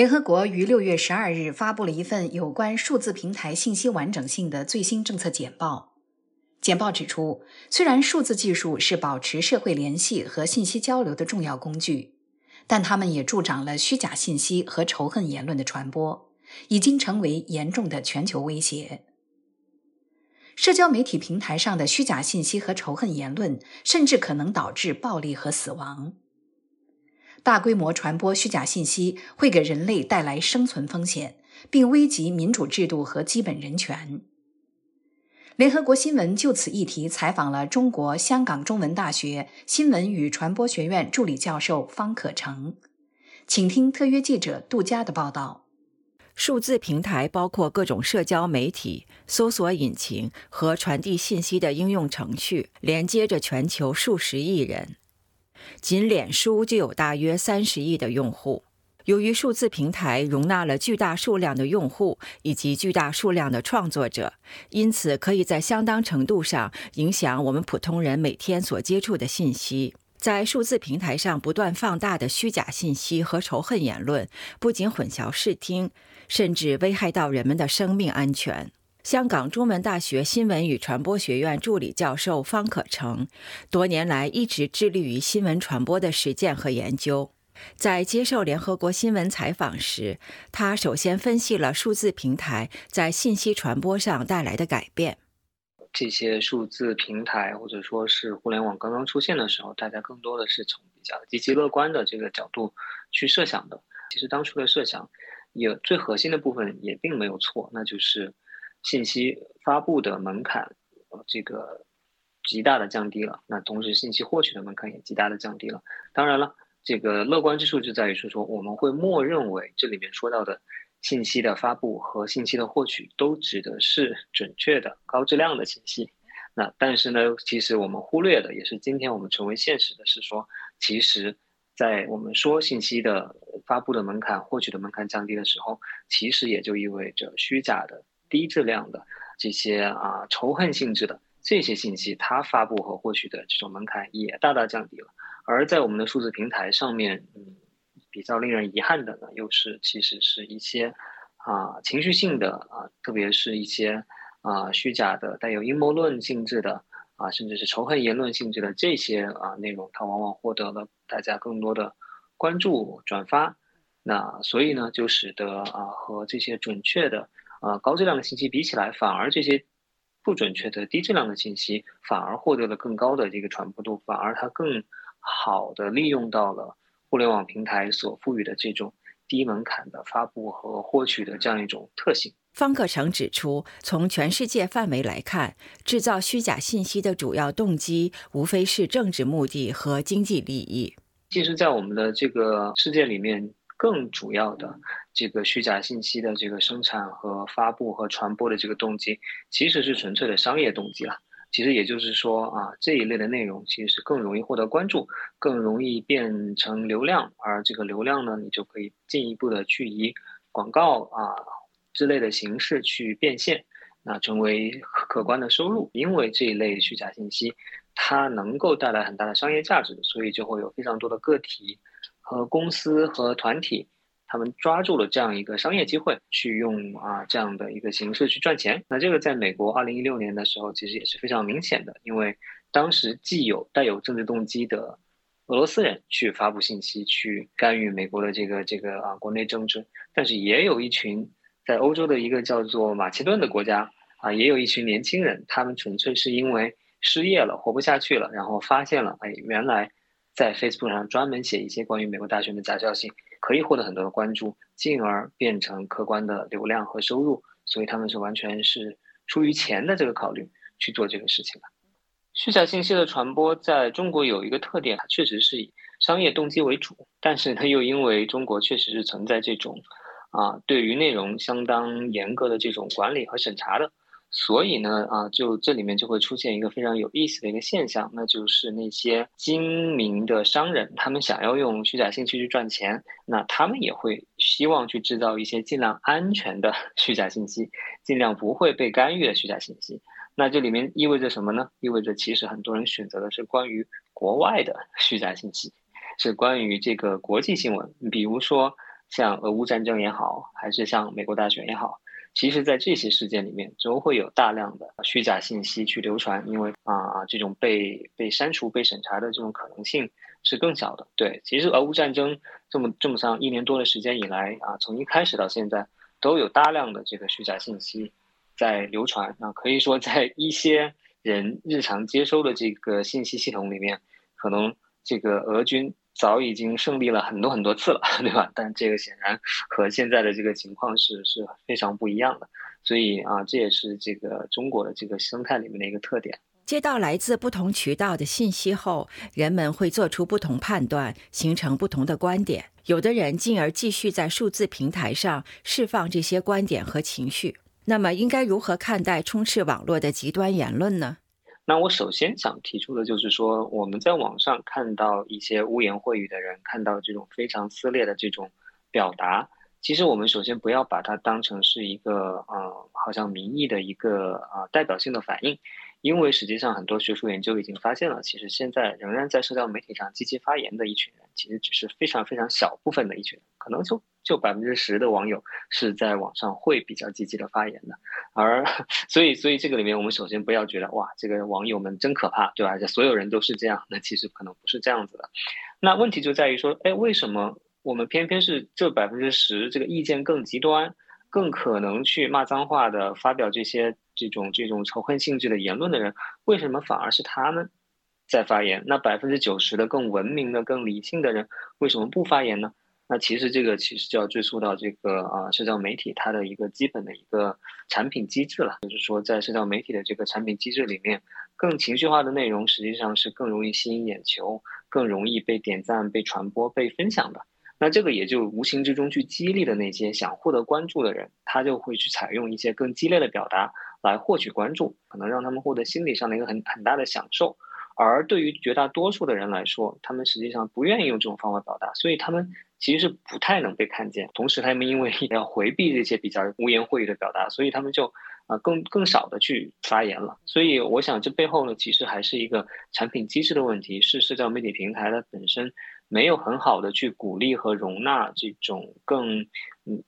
联合国于六月十二日发布了一份有关数字平台信息完整性的最新政策简报。简报指出，虽然数字技术是保持社会联系和信息交流的重要工具，但它们也助长了虚假信息和仇恨言论的传播，已经成为严重的全球威胁。社交媒体平台上的虚假信息和仇恨言论，甚至可能导致暴力和死亡。大规模传播虚假信息会给人类带来生存风险，并危及民主制度和基本人权。联合国新闻就此议题采访了中国香港中文大学新闻与传播学院助理教授方可成，请听特约记者杜佳的报道。数字平台包括各种社交媒体、搜索引擎和传递信息的应用程序，连接着全球数十亿人。仅脸书就有大约三十亿的用户。由于数字平台容纳了巨大数量的用户以及巨大数量的创作者，因此可以在相当程度上影响我们普通人每天所接触的信息。在数字平台上不断放大的虚假信息和仇恨言论，不仅混淆视听。甚至危害到人们的生命安全。香港中文大学新闻与传播学院助理教授方可成，多年来一直致力于新闻传播的实践和研究。在接受联合国新闻采访时，他首先分析了数字平台在信息传播上带来的改变。这些数字平台或者说是互联网刚刚出现的时候，大家更多的是从比较积极乐观的这个角度去设想的。其实当初的设想。有最核心的部分也并没有错，那就是信息发布的门槛，呃，这个极大的降低了。那同时，信息获取的门槛也极大的降低了。当然了，这个乐观之处就在于是说，我们会默认为这里面说到的信息的发布和信息的获取都指的是准确的、高质量的信息。那但是呢，其实我们忽略的也是今天我们成为现实的是说，其实。在我们说信息的发布的门槛、获取的门槛降低的时候，其实也就意味着虚假的、低质量的这些啊仇恨性质的这些信息，它发布和获取的这种门槛也大大降低了。而在我们的数字平台上面，嗯，比较令人遗憾的呢，又是其实是一些啊情绪性的啊，特别是一些啊虚假的、带有阴谋论性质的。啊，甚至是仇恨言论性质的这些啊内容，它往往获得了大家更多的关注、转发。那所以呢，就使得啊和这些准确的啊高质量的信息比起来，反而这些不准确的低质量的信息反而获得了更高的这个传播度，反而它更好的利用到了互联网平台所赋予的这种低门槛的发布和获取的这样一种特性。方克成指出，从全世界范围来看，制造虚假信息的主要动机无非是政治目的和经济利益。其实，在我们的这个世界里面，更主要的这个虚假信息的这个生产和发布和传播的这个动机，其实是纯粹的商业动机了。其实也就是说啊，这一类的内容其实是更容易获得关注，更容易变成流量，而这个流量呢，你就可以进一步的去以广告啊。之类的形式去变现，那成为可观的收入。因为这一类虚假信息，它能够带来很大的商业价值，所以就会有非常多的个体和公司和团体，他们抓住了这样一个商业机会，去用啊这样的一个形式去赚钱。那这个在美国二零一六年的时候，其实也是非常明显的，因为当时既有带有政治动机的俄罗斯人去发布信息，去干预美国的这个这个啊国内政治，但是也有一群。在欧洲的一个叫做马其顿的国家啊，也有一群年轻人，他们纯粹是因为失业了，活不下去了，然后发现了，哎，原来在 Facebook 上专门写一些关于美国大选的假消息，可以获得很多的关注，进而变成客观的流量和收入，所以他们是完全是出于钱的这个考虑去做这个事情的。虚假信息的传播在中国有一个特点，它确实是以商业动机为主，但是它又因为中国确实是存在这种。啊，对于内容相当严格的这种管理和审查的，所以呢，啊，就这里面就会出现一个非常有意思的一个现象，那就是那些精明的商人，他们想要用虚假信息去赚钱，那他们也会希望去制造一些尽量安全的 虚假信息，尽量不会被干预的虚假信息。那这里面意味着什么呢？意味着其实很多人选择的是关于国外的 虚假信息，是关于这个国际新闻，比如说。像俄乌战争也好，还是像美国大选也好，其实在这些事件里面都会有大量的虚假信息去流传，因为啊，这种被被删除、被审查的这种可能性是更小的。对，其实俄乌战争这么这么长一年多的时间以来啊，从一开始到现在，都有大量的这个虚假信息在流传。那可以说，在一些人日常接收的这个信息系统里面，可能这个俄军。早已经胜利了很多很多次了，对吧？但这个显然和现在的这个情况是是非常不一样的，所以啊，这也是这个中国的这个生态里面的一个特点。接到来自不同渠道的信息后，人们会做出不同判断，形成不同的观点。有的人进而继续在数字平台上释放这些观点和情绪。那么，应该如何看待充斥网络的极端言论呢？那我首先想提出的就是说，我们在网上看到一些污言秽语的人，看到这种非常撕裂的这种表达，其实我们首先不要把它当成是一个呃，好像民意的一个呃代表性的反应。因为实际上很多学术研究已经发现了，其实现在仍然在社交媒体上积极发言的一群人，其实只是非常非常小部分的一群人，可能就就百分之十的网友是在网上会比较积极的发言的。而所以所以这个里面，我们首先不要觉得哇，这个网友们真可怕，对吧？这所有人都是这样，那其实可能不是这样子的。那问题就在于说，哎，为什么我们偏偏是这百分之十这个意见更极端？更可能去骂脏话的、发表这些这种这种仇恨性质的言论的人，为什么反而是他们在发言？那百分之九十的更文明的、更理性的人为什么不发言呢？那其实这个其实就要追溯到这个啊，社交媒体它的一个基本的一个产品机制了。就是说，在社交媒体的这个产品机制里面，更情绪化的内容实际上是更容易吸引眼球，更容易被点赞、被传播、被分享的。那这个也就无形之中去激励的那些想获得关注的人，他就会去采用一些更激烈的表达来获取关注，可能让他们获得心理上的一个很很大的享受。而对于绝大多数的人来说，他们实际上不愿意用这种方法表达，所以他们其实是不太能被看见。同时，他们因为要回避这些比较污言秽语的表达，所以他们就啊更更少的去发言了。所以，我想这背后呢，其实还是一个产品机制的问题，是社交媒体平台的本身。没有很好的去鼓励和容纳这种更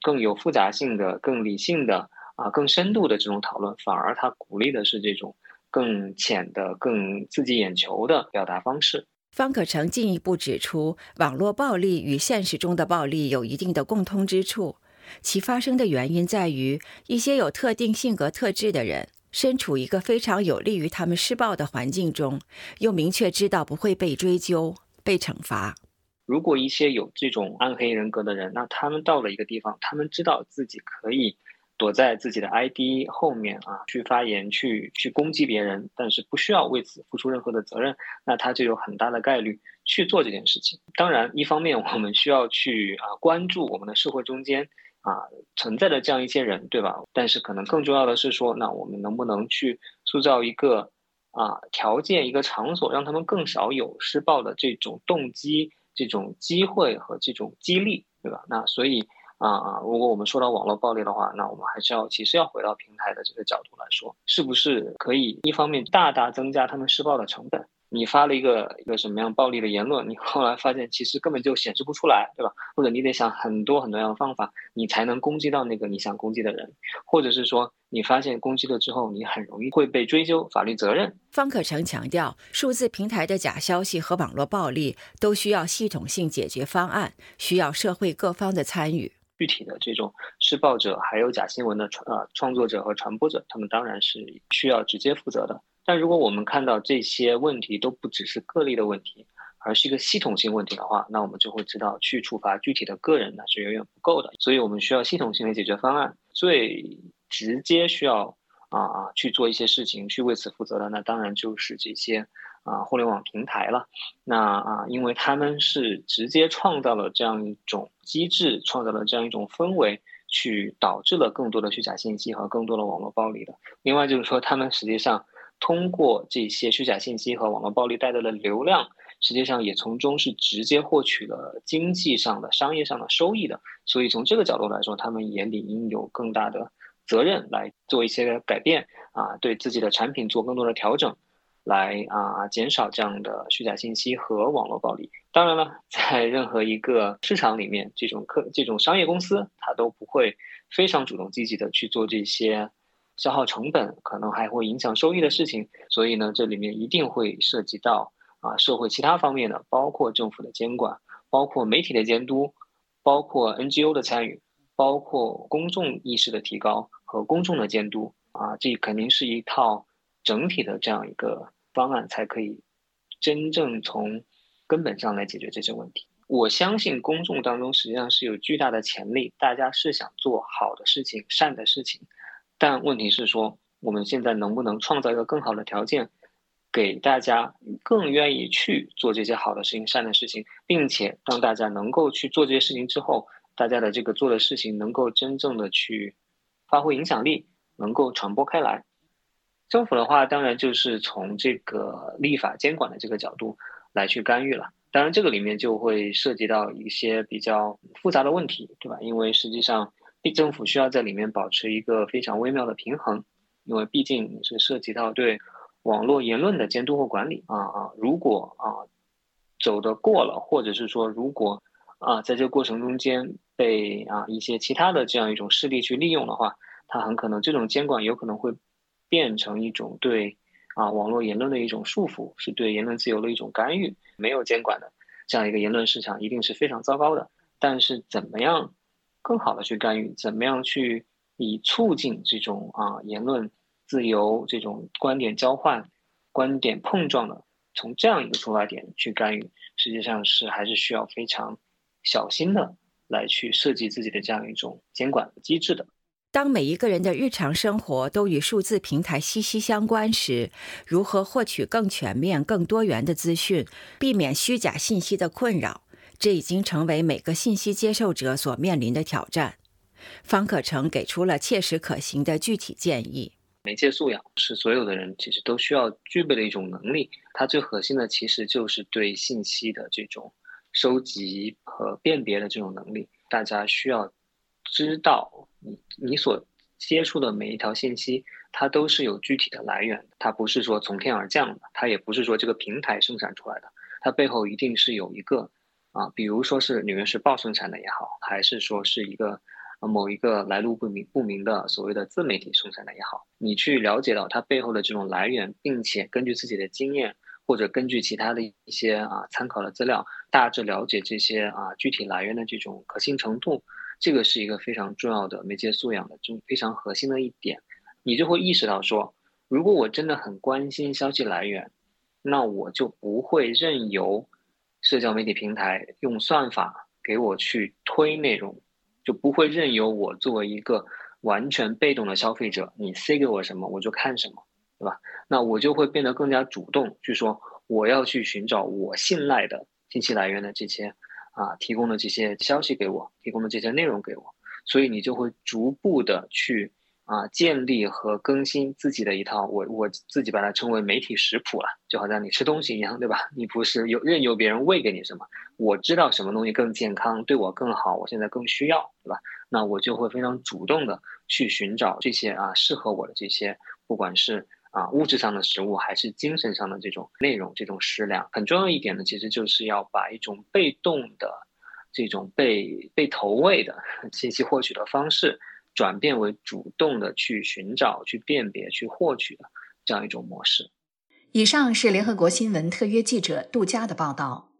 更有复杂性的、更理性的啊、更深度的这种讨论，反而他鼓励的是这种更浅的、更刺激眼球的表达方式。方可成进一步指出，网络暴力与现实中的暴力有一定的共通之处，其发生的原因在于一些有特定性格特质的人身处一个非常有利于他们施暴的环境中，又明确知道不会被追究、被惩罚。如果一些有这种暗黑人格的人，那他们到了一个地方，他们知道自己可以躲在自己的 ID 后面啊，去发言，去去攻击别人，但是不需要为此付出任何的责任，那他就有很大的概率去做这件事情。当然，一方面我们需要去啊关注我们的社会中间啊存在的这样一些人，对吧？但是可能更重要的是说，那我们能不能去塑造一个啊条件，一个场所，让他们更少有施暴的这种动机。这种机会和这种激励，对吧？那所以啊啊，如果我们说到网络暴力的话，那我们还是要其实要回到平台的这个角度来说，是不是可以一方面大大增加他们施暴的成本？你发了一个一个什么样暴力的言论，你后来发现其实根本就显示不出来，对吧？或者你得想很多很多样的方法，你才能攻击到那个你想攻击的人，或者是说你发现攻击了之后，你很容易会被追究法律责任。方可成强调，数字平台的假消息和网络暴力都需要系统性解决方案，需要社会各方的参与。具体的这种施暴者，还有假新闻的创呃创作者和传播者，他们当然是需要直接负责的。但如果我们看到这些问题都不只是个例的问题，而是一个系统性问题的话，那我们就会知道去处罚具体的个人呢是远远不够的。所以我们需要系统性的解决方案。最直接需要啊去做一些事情去为此负责的，那当然就是这些啊互联网平台了。那啊，因为他们是直接创造了这样一种机制，创造了这样一种氛围，去导致了更多的虚假信息和更多的网络暴力的。另外就是说，他们实际上。通过这些虚假信息和网络暴力带来的流量，实际上也从中是直接获取了经济上的、商业上的收益的。所以从这个角度来说，他们也理应有更大的责任来做一些改变啊，对自己的产品做更多的调整，来啊减少这样的虚假信息和网络暴力。当然了，在任何一个市场里面，这种客这种商业公司，它都不会非常主动积极的去做这些消耗成本，可能还会影响收益的事情。所以呢，这里面一定会涉及到啊社会其他方面的，包括政府的监管，包括媒体的监督，包括 NGO 的参与，包括公众意识的提高和公众的监督啊，这肯定是一套整体的这样一个方案，才可以真正从。根本上来解决这些问题，我相信公众当中实际上是有巨大的潜力，大家是想做好的事情、善的事情，但问题是说我们现在能不能创造一个更好的条件，给大家更愿意去做这些好的事情、善的事情，并且让大家能够去做这些事情之后，大家的这个做的事情能够真正的去发挥影响力，能够传播开来。政府的话，当然就是从这个立法监管的这个角度。来去干预了，当然这个里面就会涉及到一些比较复杂的问题，对吧？因为实际上，政府需要在里面保持一个非常微妙的平衡，因为毕竟是涉及到对网络言论的监督和管理啊啊，如果啊走得过了，或者是说如果啊在这个过程中间被啊一些其他的这样一种势力去利用的话，它很可能这种监管有可能会变成一种对。啊，网络言论的一种束缚，是对言论自由的一种干预。没有监管的这样一个言论市场，一定是非常糟糕的。但是，怎么样更好的去干预？怎么样去以促进这种啊言论自由、这种观点交换、观点碰撞的，从这样一个出发点去干预，实际上是还是需要非常小心的来去设计自己的这样一种监管机制的。当每一个人的日常生活都与数字平台息息相关时，如何获取更全面、更多元的资讯，避免虚假信息的困扰，这已经成为每个信息接受者所面临的挑战。方可成给出了切实可行的具体建议。媒介素养是所有的人其实都需要具备的一种能力，它最核心的其实就是对信息的这种收集和辨别的这种能力。大家需要知道。你你所接触的每一条信息，它都是有具体的来源，它不是说从天而降的，它也不是说这个平台生产出来的，它背后一定是有一个啊，比如说是《纽约时报》生产的也好，还是说是一个某一个来路不明不明的所谓的自媒体生产的也好，你去了解到它背后的这种来源，并且根据自己的经验或者根据其他的一些啊参考的资料，大致了解这些啊具体来源的这种可信程度。这个是一个非常重要的媒介素养的就非常核心的一点，你就会意识到说，如果我真的很关心消息来源，那我就不会任由社交媒体平台用算法给我去推内容，就不会任由我作为一个完全被动的消费者，你塞给我什么我就看什么，对吧？那我就会变得更加主动，去说我要去寻找我信赖的信息来源的这些。啊，提供的这些消息给我，提供的这些内容给我，所以你就会逐步的去啊建立和更新自己的一套，我我自己把它称为媒体食谱了，就好像你吃东西一样，对吧？你不是有任由别人喂给你什么，我知道什么东西更健康，对我更好，我现在更需要，对吧？那我就会非常主动的去寻找这些啊适合我的这些，不管是。啊，物质上的食物还是精神上的这种内容，这种食粮很重要一点呢，其实就是要把一种被动的这种被被投喂的信息获取的方式，转变为主动的去寻找、去辨别、去获取的这样一种模式。以上是联合国新闻特约记者杜佳的报道。